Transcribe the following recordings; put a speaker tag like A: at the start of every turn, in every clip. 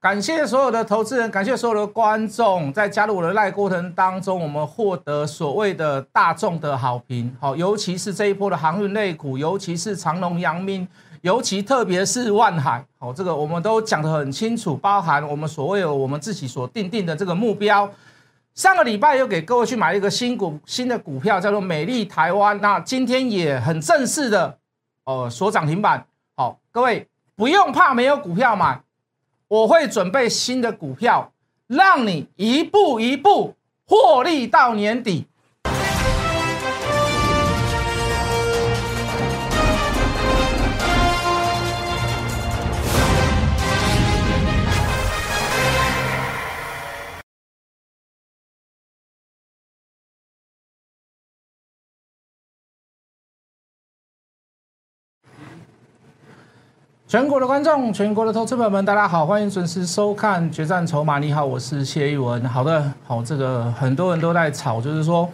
A: 感谢所有的投资人，感谢所有的观众，在加入我的赖过程当中，我们获得所谓的大众的好评。好，尤其是这一波的航运类股，尤其是长隆、阳明，尤其特别是万海。好，这个我们都讲得很清楚，包含我们所谓的我们自己所定定的这个目标。上个礼拜又给各位去买一个新股，新的股票叫做美丽台湾。那今天也很正式的，哦，锁涨停板。好，各位不用怕没有股票买。我会准备新的股票，让你一步一步获利到年底。全国的观众，全国的投资朋友们，大家好，欢迎准时收看《决战筹码》。你好，我是谢玉文。好的，好，这个很多人都在吵，就是说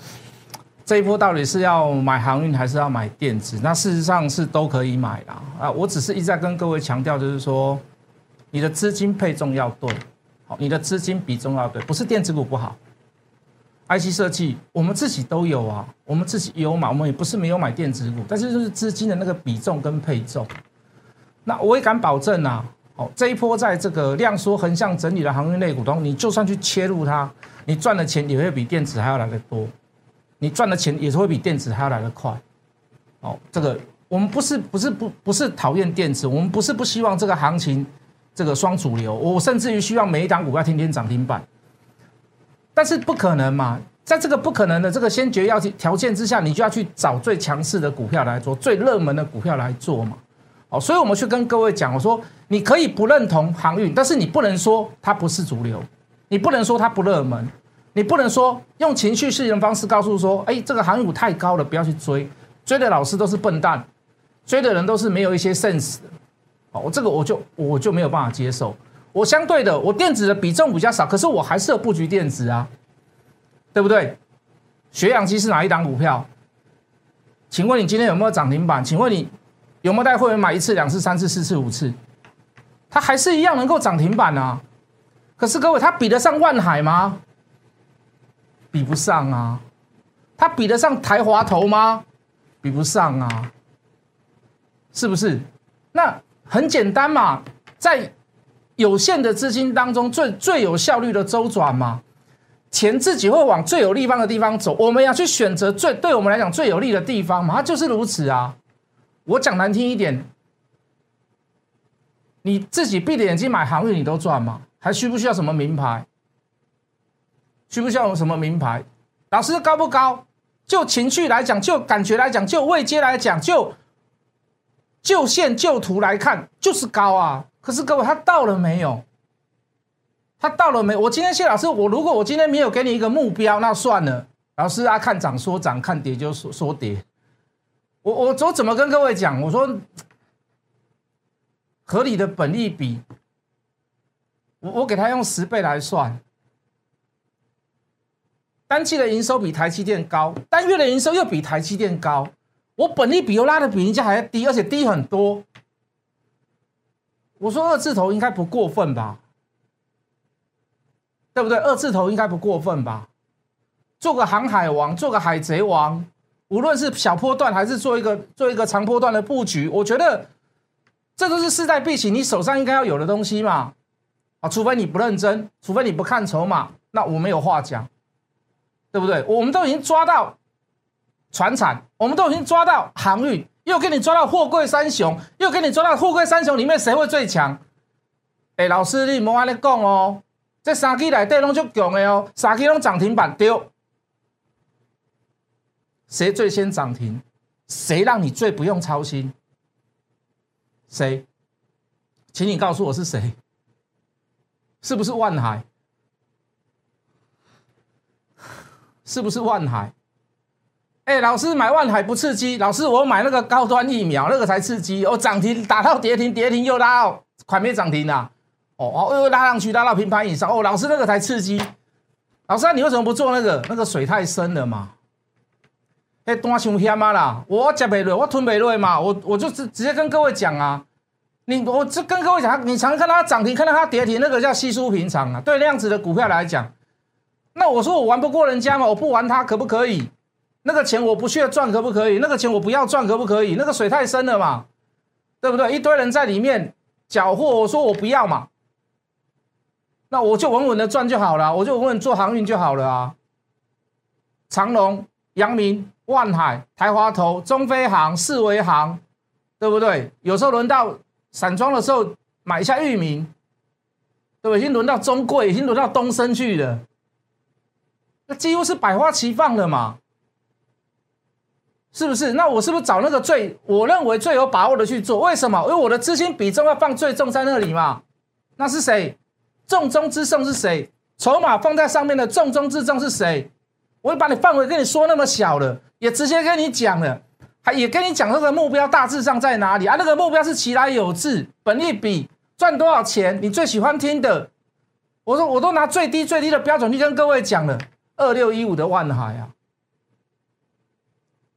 A: 这一波到底是要买航运还是要买电子？那事实上是都可以买啦。啊，我只是一再跟各位强调，就是说你的资金配重要对，好，你的资金比重要对，不是电子股不好，IC 设计我们自己都有啊，我们自己有买，我们也不是没有买电子股，但是就是资金的那个比重跟配重。那我也敢保证呐，哦，这一波在这个量缩横向整理的航运类股中，你就算去切入它，你赚的钱也会比电子还要来的多，你赚的钱也是会比电子还要来的快。哦，这个我们不是不是不不是讨厌电子，我们不是不希望这个行情这个双主流，我甚至于希望每一档股票天天涨停板，但是不可能嘛，在这个不可能的这个先决要条件之下，你就要去找最强势的股票来做，最热门的股票来做嘛。所以我们去跟各位讲，我说你可以不认同航运，但是你不能说它不是主流，你不能说它不热门，你不能说用情绪式的方式告诉说，哎，这个航运股太高了，不要去追，追的老师都是笨蛋，追的人都是没有一些 sense 的。哦，我这个我就我就没有办法接受。我相对的，我电子的比重比较少，可是我还是有布局电子啊，对不对？血氧机是哪一档股票？请问你今天有没有涨停板？请问你？有没有带会员买一次、两次、三次、四次、五次？它还是一样能够涨停板啊！可是各位，它比得上万海吗？比不上啊！它比得上台华投吗？比不上啊！是不是？那很简单嘛，在有限的资金当中，最最有效率的周转嘛，钱自己会往最有利方的地方走。我们要去选择最对我们来讲最有利的地方嘛，它就是如此啊！我讲难听一点，你自己闭着眼睛买航运，你都赚吗？还需不需要什么名牌？需不需要什么名牌？老师高不高？就情绪来讲，就感觉来讲，就位阶来讲，就就线就图来看，就是高啊！可是各位，他到了没有？他到了没？我今天谢老师，我如果我今天没有给你一个目标，那算了。老师啊，看涨说涨，看跌就说说跌。我我我怎么跟各位讲？我说合理的本利比，我我给他用十倍来算，单期的营收比台积电高，单月的营收又比台积电高，我本利比又拉的比人家还要低，而且低很多。我说二字头应该不过分吧？对不对？二字头应该不过分吧？做个航海王，做个海贼王。无论是小波段还是做一个做一个长波段的布局，我觉得这都是势在必行，你手上应该要有的东西嘛。啊，除非你不认真，除非你不看筹码，那我没有话讲，对不对？我们都已经抓到船产，我们都已经抓到航运，又给你抓到货柜三雄，又给你抓到货柜三雄里面谁会最强？哎，老师你莫安尼讲哦，这三基来底拢就强的哦，三基拢涨停板丢。谁最先涨停？谁让你最不用操心？谁？请你告诉我是谁？是不是万海？是不是万海？哎，老师买万海不刺激，老师我买那个高端疫苗那个才刺激。哦，涨停打到跌停，跌停又拉到快没涨停了。哦哦，又拉上去拉到平盘以上。哦，老师那个才刺激。老师，你为什么不做那个？那个水太深了嘛。哎，单伤险啊啦！我接不落，我吞不落嘛，我我就直直接跟各位讲啊，你我就跟各位讲，你常看到它涨停，看到它跌停，那个叫稀疏平常啊。对那样子的股票来讲，那我说我玩不过人家嘛，我不玩它可不可以？那个钱我不去赚可不可以？那个钱我不要赚可不可以？那个水太深了嘛，对不对？一堆人在里面缴获，我说我不要嘛，那我就稳稳的赚就好了，我就稳稳做航运就好了啊。长隆、阳明、万海、台华投、中飞航、四维航，对不对？有时候轮到。散装的时候买一下域名，对不对？已经轮到中贵，已经轮到东升去了，那几乎是百花齐放了嘛，是不是？那我是不是找那个最我认为最有把握的去做？为什么？因为我的资金比重要放最重在那里嘛。那是谁？重中之重是谁？筹码放在上面的重中之重是谁？我会把你范围跟你说那么小了，也直接跟你讲了。还也跟你讲那个目标大致上在哪里啊？那个目标是其来有致，本利比赚多少钱？你最喜欢听的，我说我都拿最低最低的标准去跟各位讲了，二六一五的万海啊，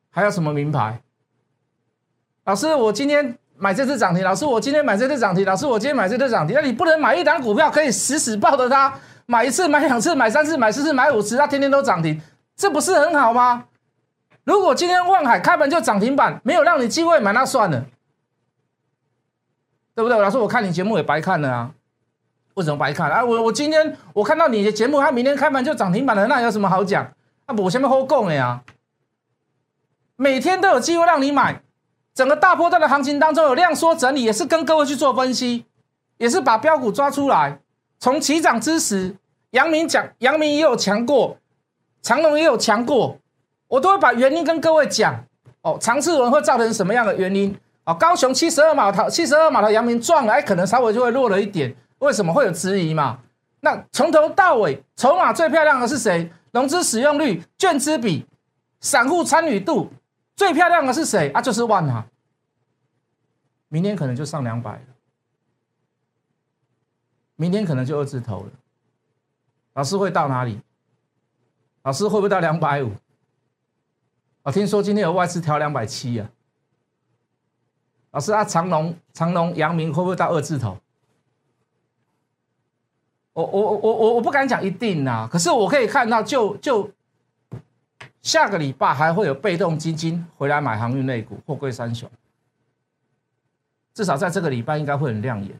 A: 还有什么名牌？老师，我今天买这次涨停，老师，我今天买这次涨停，老师，我今天买这次涨停，那你不能买一单股票可以死死抱着它，买一次买两次买三次买四次买五次，它天天都涨停，这不是很好吗？如果今天望海开盘就涨停板，没有让你机会买，那算了，对不对？老师，我看你节目也白看了啊，为什么白看啊？我我今天我看到你的节目，他明天开盘就涨停板了，那有什么好讲？啊，我前面好讲的呀，每天都有机会让你买，整个大波段的行情当中有量缩整理，也是跟各位去做分析，也是把标股抓出来，从起涨之时，杨明讲，杨明也有强过，长隆也有强过。我都会把原因跟各位讲哦，长次轮会造成什么样的原因？哦，高雄七十二码头，七十二码头阳明撞了，哎，可能稍微就会弱了一点。为什么会有质疑嘛？那从头到尾，筹码最漂亮的是谁？融资使用率、券资比、散户参与度最漂亮的是谁？啊，就是万海。明天可能就上两百了，明天可能就二字头了。老师会到哪里？老师会不会到两百五？我听说今天有外资调两百七啊，老师啊，长隆、长隆、阳明会不会到二字头？我我我我我不敢讲一定啊，可是我可以看到，就就下个礼拜还会有被动基金回来买航运类股，货柜三雄，至少在这个礼拜应该会很亮眼，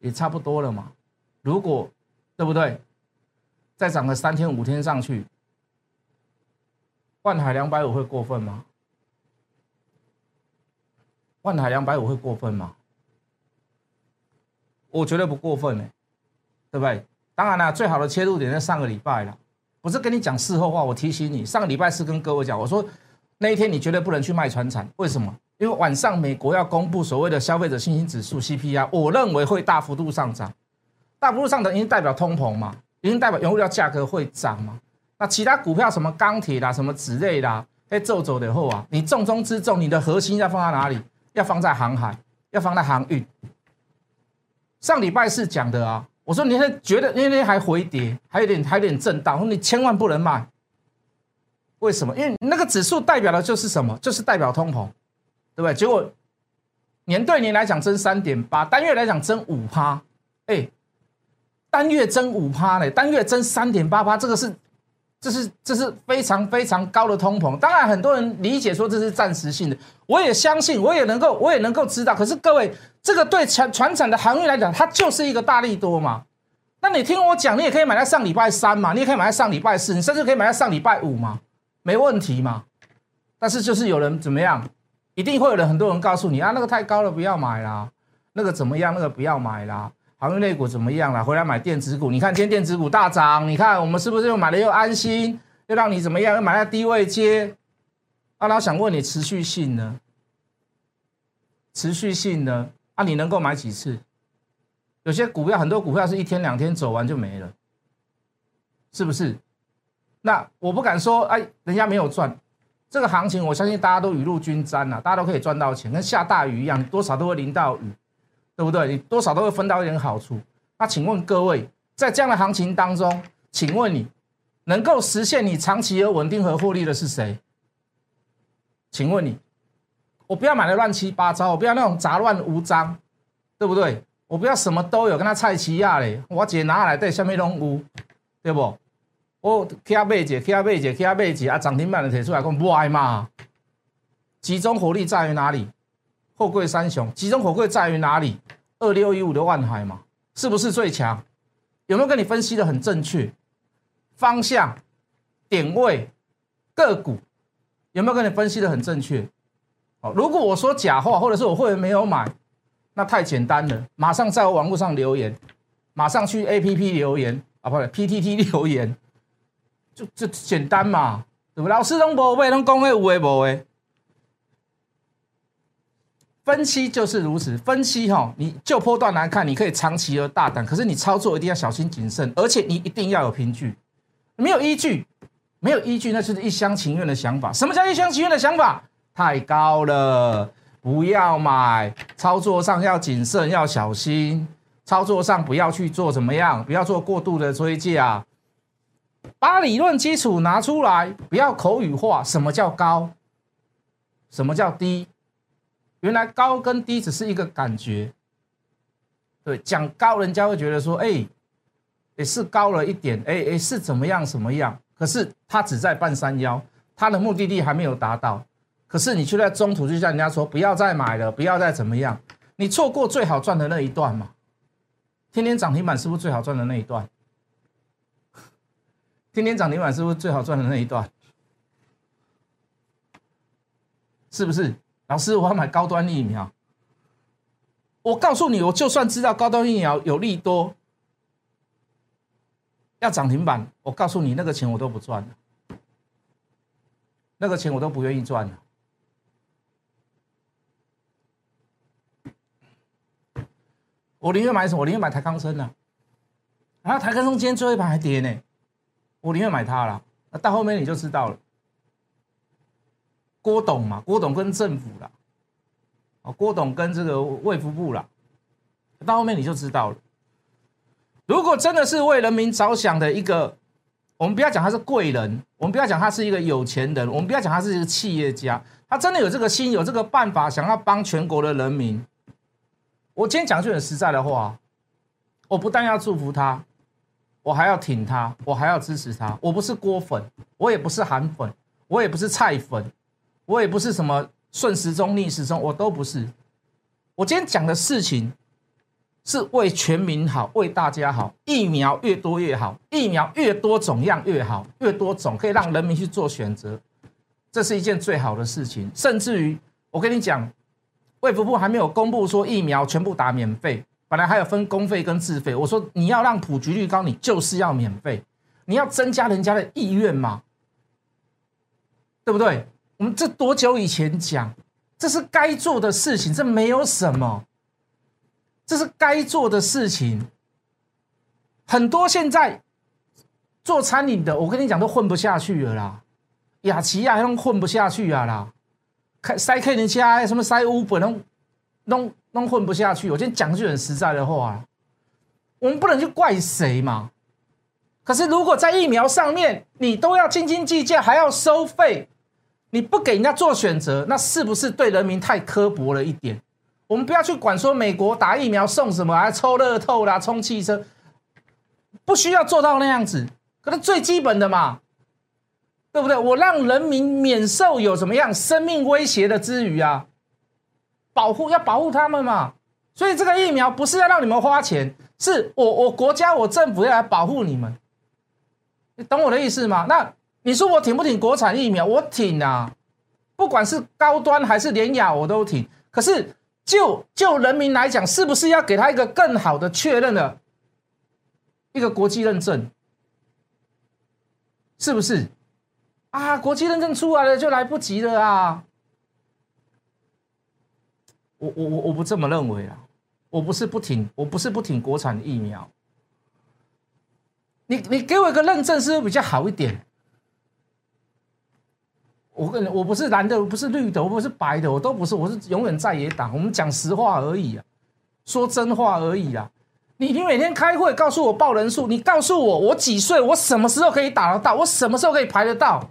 A: 也差不多了嘛。如果对不对？再涨个三天五天上去。万海两百五会过分吗？万海两百五会过分吗？我觉得不过分哎，对不对？当然了，最好的切入点在上个礼拜了，不是跟你讲事后话。我提醒你，上个礼拜是跟各位讲，我说那一天你绝对不能去卖船产，为什么？因为晚上美国要公布所谓的消费者信心指数 CPI，我认为会大幅度上涨，大幅度上涨已经代表通膨嘛，已经代表原物料价格会涨嘛。那其他股票什么钢铁啦，什么纸类啦，哎，走走的后啊，你重中之重，你的核心要放在哪里？要放在航海，要放在航运。上礼拜四讲的啊，我说你是觉得那天还回跌，还有点还有点震荡，我说你千万不能卖。为什么？因为那个指数代表的就是什么？就是代表通膨，对不对？结果年对年来讲增三点八，单月来讲增五趴，哎，单月增五趴嘞，单月增三点八趴，这个是。这是这是非常非常高的通膨，当然很多人理解说这是暂时性的，我也相信，我也能够我也能够知道。可是各位，这个对船船产的航运来讲，它就是一个大利多嘛。那你听我讲，你也可以买在上礼拜三嘛，你也可以买在上礼拜四，你甚至可以买在上礼拜五嘛，没问题嘛。但是就是有人怎么样，一定会有人很多人告诉你啊，那个太高了，不要买啦，那个怎么样，那个不要买啦。航运类股怎么样了？回来买电子股，你看今天电子股大涨，你看我们是不是又买了又安心，又让你怎么样？又买在低位接。阿拉想问你持续性呢？持续性呢？啊，你能够买几次？有些股票很多股票是一天两天走完就没了，是不是？那我不敢说，哎，人家没有赚。这个行情我相信大家都雨露均沾啊，大家都可以赚到钱，跟下大雨一样，多少都会淋到雨。对不对？你多少都会分到一点好处。那请问各位，在这样的行情当中，请问你能够实现你长期而稳定和获利的是谁？请问你我不要买的乱七八糟，我不要那种杂乱无章，对不对？我不要什么都有，跟他菜齐亚嘞，我直接拿来对下面拢有，对不？我去啊买一个，去啊买一个，去啊买一个啊，涨停板的提出来讲不爱嘛？集中火力在于哪里？货柜三雄集中火柜在于哪里？二六一五的万海嘛，是不是最强？有没有跟你分析的很正确？方向、点位、个股，有没有跟你分析的很正确？哦，如果我说假话，或者是我会员没有买，那太简单了，马上在我网络上留言，马上去 A P P 留言啊，不是 P T T 留言，就就简单嘛，对不？老师拢无买，拢讲诶有诶无诶。分析就是如此，分析哈，你就波段来看，你可以长期而大胆，可是你操作一定要小心谨慎，而且你一定要有凭据，没有依据，没有依据，那就是一厢情愿的想法。什么叫一厢情愿的想法？太高了，不要买。操作上要谨慎，要小心。操作上不要去做怎么样？不要做过度的追价，把理论基础拿出来，不要口语化。什么叫高？什么叫低？原来高跟低只是一个感觉，对，讲高人家会觉得说，哎，也是高了一点，哎哎是怎么样什么样？可是他只在半山腰，他的目的地还没有达到，可是你却在中途就叫人家说不要再买了，不要再怎么样，你错过最好赚的那一段嘛？天天涨停板是不是最好赚的那一段？天天涨停板是不是最好赚的那一段？是不是？老师，我要买高端疫苗。我告诉你，我就算知道高端疫苗有利多，要涨停板，我告诉你，那个钱我都不赚了，那个钱我都不愿意赚了。我宁愿买什么？我宁愿买台康生呢。然后台康生今天最后一盘还跌呢，我宁愿买它了。那到后面你就知道了。郭董嘛，郭董跟政府啦，哦，郭董跟这个卫福部啦，到后面你就知道了。如果真的是为人民着想的一个，我们不要讲他是贵人，我们不要讲他是一个有钱人，我们不要讲他是一个企业家，他真的有这个心，有这个办法，想要帮全国的人民。我今天讲句很实在的话，我不但要祝福他，我还要挺他，我还要支持他。我不是郭粉，我也不是韩粉，我也不是菜粉。我也不是什么顺时钟逆时钟，我都不是。我今天讲的事情是为全民好，为大家好。疫苗越多越好，疫苗越多种样越好，越多种可以让人民去做选择，这是一件最好的事情。甚至于，我跟你讲，卫福部还没有公布说疫苗全部打免费，本来还有分公费跟自费。我说你要让普及率高，你就是要免费，你要增加人家的意愿嘛，对不对？我们这多久以前讲，这是该做的事情，这没有什么，这是该做的事情。很多现在做餐饮的，我跟你讲都混不下去了啦，雅琪亚都混不下去啊啦，开塞 K 人家什么塞乌本弄弄弄混不下去。我今天讲句很实在的话，我们不能去怪谁嘛。可是如果在疫苗上面，你都要斤斤计较，还要收费。你不给人家做选择，那是不是对人民太刻薄了一点？我们不要去管说美国打疫苗送什么，还抽乐透啦、充汽车，不需要做到那样子。可是最基本的嘛，对不对？我让人民免受有什么样生命威胁的之余啊，保护要保护他们嘛。所以这个疫苗不是要让你们花钱，是我我国家我政府要来保护你们。你懂我的意思吗？那。你说我挺不挺国产疫苗？我挺啊，不管是高端还是廉雅，我都挺。可是就就人民来讲，是不是要给他一个更好的确认的一个国际认证？是不是？啊，国际认证出来了就来不及了啊！我我我我不这么认为啊！我不是不挺，我不是不挺国产疫苗。你你给我一个认证，是不是比较好一点？我跟你我不是蓝的，不是绿的，我不是白的，我都不是，我是永远在野党。我们讲实话而已啊，说真话而已啊。你你每天开会告诉我报人数，你告诉我我几岁，我什么时候可以打得到，我什么时候可以排得到？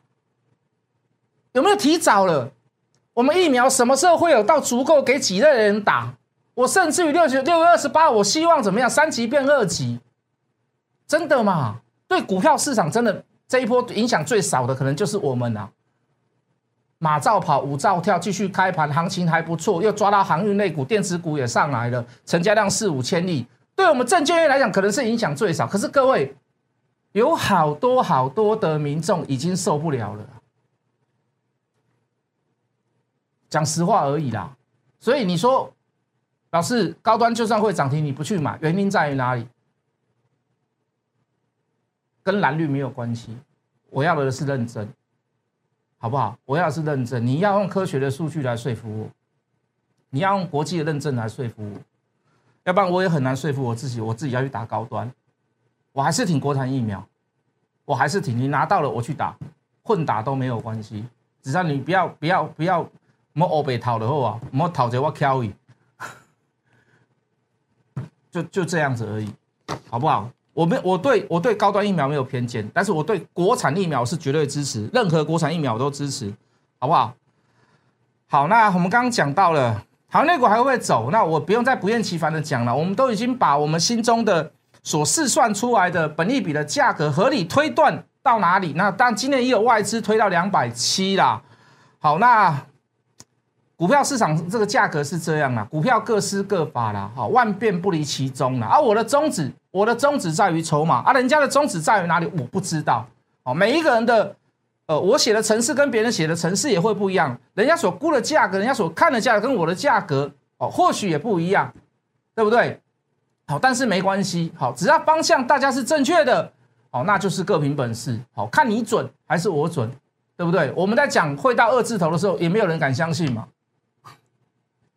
A: 有没有提早了？我们疫苗什么时候会有到足够给几类人打？我甚至于六九六月二十八，我希望怎么样？三级变二级，真的吗？对股票市场真的这一波影响最少的，可能就是我们啊。马照跑，五照跳，继续开盘，行情还不错，又抓到航运类股、电子股也上来了，成交量四五千亿。对我们证券业来讲，可能是影响最少。可是各位，有好多好多的民众已经受不了了。讲实话而已啦。所以你说，老师，高端就算会涨停，你不去买，原因在于哪里？跟蓝绿没有关系。我要的是认真。好不好？我要是认证，你要用科学的数据来说服我，你要用国际的认证来说服我，要不然我也很难说服我自己。我自己要去打高端，我还是挺国产疫苗，我还是挺你拿到了我去打，混打都没有关系，只要你不要不要不要莫欧北讨的后啊，莫讨着我挑伊，就就这样子而已，好不好？我们我对我对高端疫苗没有偏见，但是我对国产疫苗是绝对支持，任何国产疫苗我都支持，好不好？好，那我们刚刚讲到了，好，那股还会不会走？那我不用再不厌其烦的讲了，我们都已经把我们心中的所试算出来的本利比的价格合理推断到哪里？那当然今年也有外资推到两百七啦。好，那。股票市场这个价格是这样啦，股票各施各法啦，好，万变不离其宗啦。而我的宗旨，我的宗旨在于筹码，而人家的宗旨在于哪里，我不知道。哦，每一个人的，呃，我写的程式跟别人写的程式也会不一样，人家所估的价格，人家所看的价格跟我的价格，哦，或许也不一样，对不对？好，但是没关系，好，只要方向大家是正确的，好，那就是各凭本事，好看你准还是我准，对不对？我们在讲会到二字头的时候，也没有人敢相信嘛。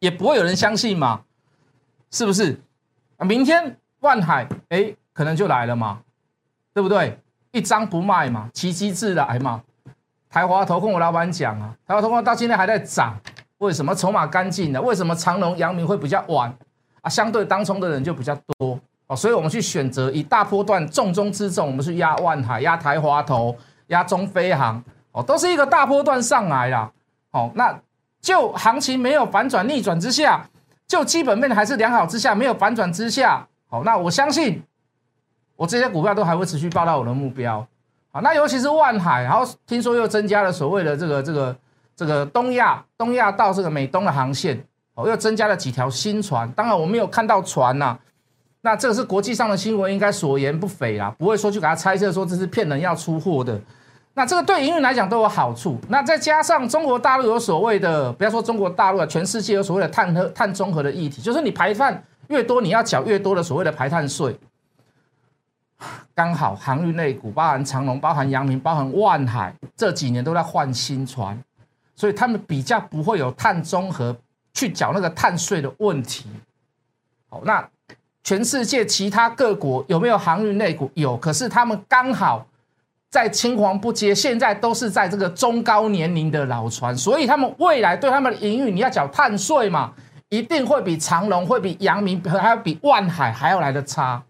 A: 也不会有人相信嘛，是不是？明天万海哎，可能就来了嘛，对不对？一张不卖嘛，奇迹自来嘛。台华投控我老板讲啊，台华投控到今天还在涨，为什么？筹码干净的，为什么？长隆、阳明会比较晚啊？相对当冲的人就比较多哦，所以我们去选择以大波段重中之重，我们去压万海、压台华投、压中飞航哦，都是一个大波段上来啦。哦，那。就行情没有反转逆转之下，就基本面还是良好之下，没有反转之下，好，那我相信我这些股票都还会持续报到我的目标，好，那尤其是万海，然后听说又增加了所谓的这个这个这个东亚东亚到这个美东的航线，哦，又增加了几条新船，当然我没有看到船呐，那这个是国际上的新闻，应该所言不菲啦，不会说去给他猜测说这是骗人要出货的。那这个对营运来讲都有好处。那再加上中国大陆有所谓的，不要说中国大陆啊，全世界有所谓的碳和碳中和的议题，就是你排放越多，你要缴越多的所谓的排碳税。刚好航运类股，包含长隆、包含阳明、包含万海，这几年都在换新船，所以他们比较不会有碳中和去缴那个碳税的问题。好，那全世界其他各国有没有航运类股？有，可是他们刚好。在青黄不接，现在都是在这个中高年龄的老船，所以他们未来对他们的营运，你要缴碳税嘛，一定会比长隆、会比阳明，还要比万海还要来的差。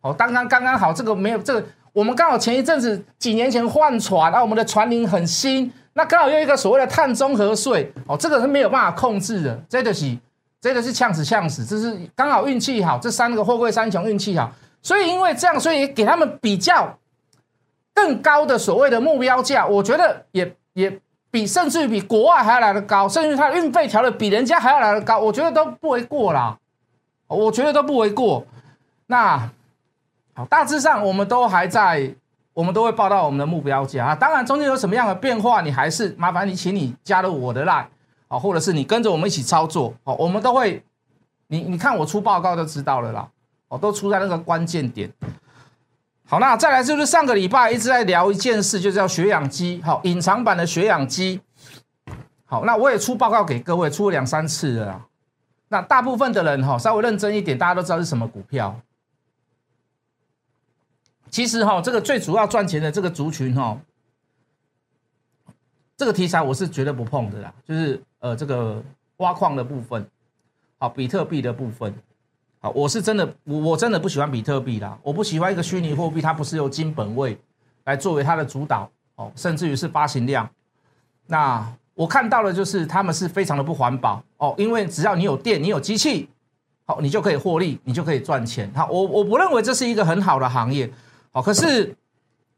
A: 哦，刚刚刚刚好，这个没有这个，我们刚好前一阵子几年前换船，啊，我们的船龄很新，那刚好又一个所谓的碳中和税，哦，这个是没有办法控制的，这个是这个是呛死呛死，这是刚好运气好，这三个货柜三雄运气好，所以因为这样，所以给他们比较。更高的所谓的目标价，我觉得也也比甚至于比国外还要来的高，甚至它运费调的比人家还要来的高，我觉得都不为过啦。我觉得都不为过。那好，大致上我们都还在，我们都会报到我们的目标价啊。当然中间有什么样的变化，你还是麻烦你，请你加入我的 line 啊，或者是你跟着我们一起操作哦，我们都会，你你看我出报告就知道了啦。哦，都出在那个关键点。好，那再来就是上个礼拜一直在聊一件事，就叫血氧机。好，隐藏版的血氧机。好，那我也出报告给各位，出了两三次了。那大部分的人哈，稍微认真一点，大家都知道是什么股票。其实哈，这个最主要赚钱的这个族群哈，这个题材我是绝对不碰的啦，就是呃这个挖矿的部分，好，比特币的部分。啊我是真的，我我真的不喜欢比特币啦，我不喜欢一个虚拟货币，它不是由金本位来作为它的主导哦，甚至于是发行量。那我看到的就是他们是非常的不环保哦，因为只要你有电，你有机器，好，你就可以获利，你就可以赚钱。好，我我不认为这是一个很好的行业。好，可是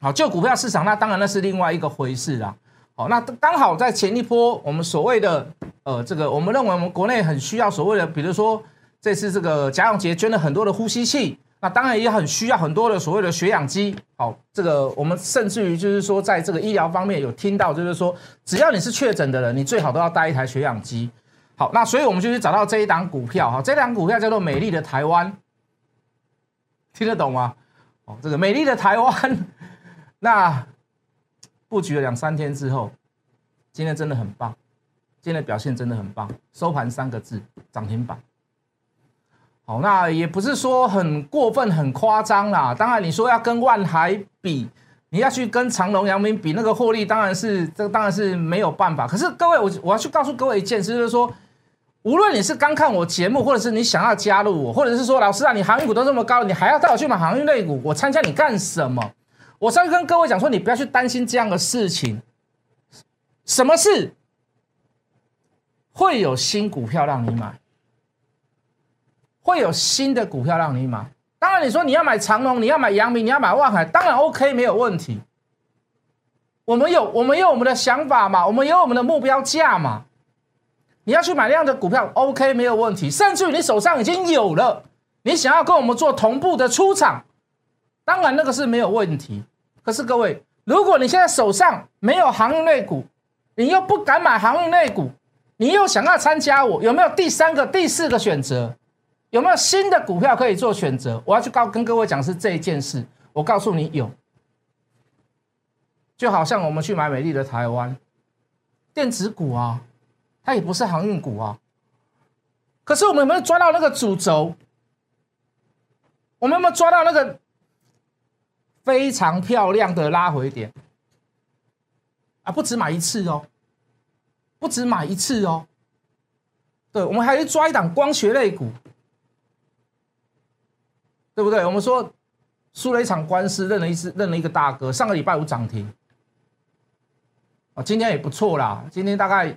A: 好，就股票市场，那当然那是另外一个回事啦。好，那刚好在前一波，我们所谓的呃，这个我们认为我们国内很需要所谓的，比如说这次这个贾永杰捐了很多的呼吸器。那当然也很需要很多的所谓的血氧机，好，这个我们甚至于就是说，在这个医疗方面有听到，就是说，只要你是确诊的人，你最好都要带一台血氧机。好，那所以我们就去找到这一档股票，哈，这档股票叫做美丽的台湾，听得懂吗？哦，这个美丽的台湾，那布局了两三天之后，今天真的很棒，今天的表现真的很棒，收盘三个字，涨停板。好，那也不是说很过分、很夸张啦。当然，你说要跟万海比，你要去跟长隆、阳明比，那个获利当然是这当然是没有办法。可是各位，我我要去告诉各位一件事，就是说，无论你是刚看我节目，或者是你想要加入我，或者是说老师啊，你航运股都这么高，你还要带我去买航运类股，我参加你干什么？我上去跟各位讲说，你不要去担心这样的事情。什么事会有新股票让你买？会有新的股票让你买，当然你说你要买长隆，你要买阳明，你要买万海，当然 OK 没有问题。我们有我们有我们的想法嘛，我们有我们的目标价嘛。你要去买那样的股票 OK 没有问题，甚至于你手上已经有了，你想要跟我们做同步的出场，当然那个是没有问题。可是各位，如果你现在手上没有航运类股，你又不敢买航运类股，你又想要参加我，有没有第三个、第四个选择？有没有新的股票可以做选择？我要去告跟各位讲是这一件事。我告诉你有，就好像我们去买美丽的台湾电子股啊，它也不是航运股啊。可是我们有没有抓到那个主轴？我们有没有抓到那个非常漂亮的拉回点？啊，不止买一次哦，不止买一次哦。对，我们还去抓一档光学类股。对不对？我们说输了一场官司，认了一次，认了一个大哥。上个礼拜五涨停，啊，今天也不错啦。今天大概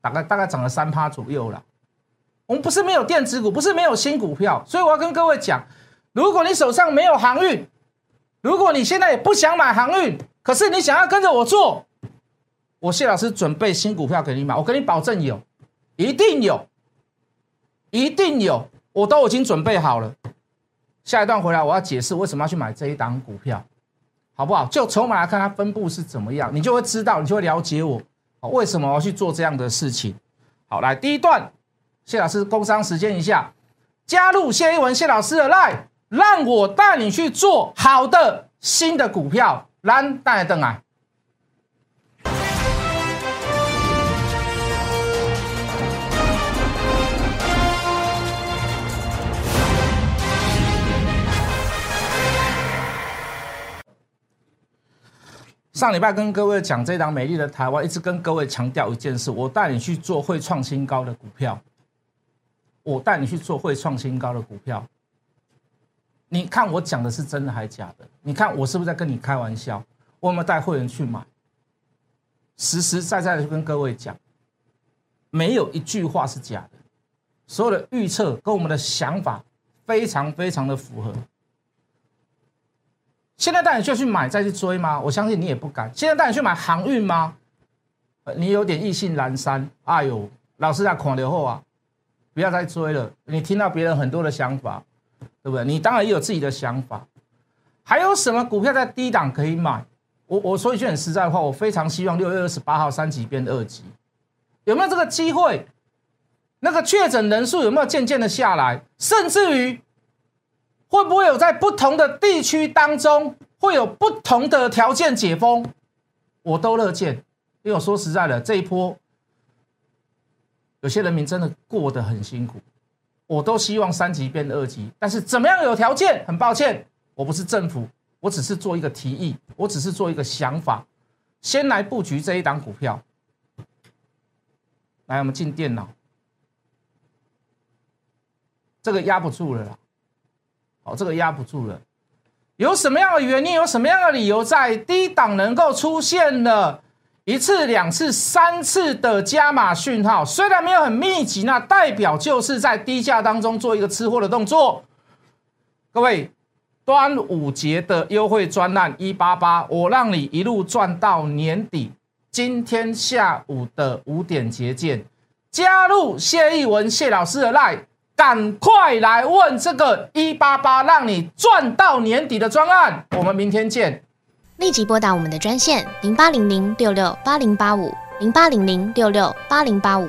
A: 大概大概涨了三趴左右了。我们不是没有电子股，不是没有新股票，所以我要跟各位讲，如果你手上没有航运，如果你现在也不想买航运，可是你想要跟着我做，我谢老师准备新股票给你买，我跟你保证有，一定有，一定有，我都已经准备好了。下一段回来，我要解释为什么要去买这一档股票，好不好？就筹码来看，它分布是怎么样，你就会知道，你就会了解我为什么我要去做这样的事情。好，来第一段，谢老师工商时间一下，加入谢一文谢老师的 line，让我带你去做好的新的股票，蓝带来等来。上礼拜跟各位讲这档美丽的台湾，一直跟各位强调一件事：我带你去做会创新高的股票。我带你去做会创新高的股票。你看我讲的是真的还是假的？你看我是不是在跟你开玩笑？我有没有带会员去买？实实在在的跟各位讲，没有一句话是假的。所有的预测跟我们的想法非常非常的符合。现在带你就去买再去追吗？我相信你也不敢。现在带你去买航运吗？你有点意兴阑珊。哎呦，老师在狂流后啊，不要再追了。你听到别人很多的想法，对不对？你当然也有自己的想法。还有什么股票在低档可以买？我我说一句很实在的话，我非常希望六月二十八号三级变二级，有没有这个机会？那个确诊人数有没有渐渐的下来？甚至于。会不会有在不同的地区当中会有不同的条件解封？我都乐见，因为我说实在的，这一波有些人民真的过得很辛苦，我都希望三级变二级。但是怎么样有条件？很抱歉，我不是政府，我只是做一个提议，我只是做一个想法，先来布局这一档股票。来，我们进电脑，这个压不住了啦。哦，这个压不住了，有什么样的原因？有什么样的理由在低档能够出现了一次、两次、三次的加码讯号，虽然没有很密集，那代表就是在低价当中做一个吃货的动作。各位，端午节的优惠专案一八八，我让你一路赚到年底。今天下午的五点结见，加入谢义文谢老师的 line，赶快来问这个一八八，让你赚到年底的专案。我们明天见。
B: 立即拨打我们的专线零八零零六六八零八五。零八零零六六八零八五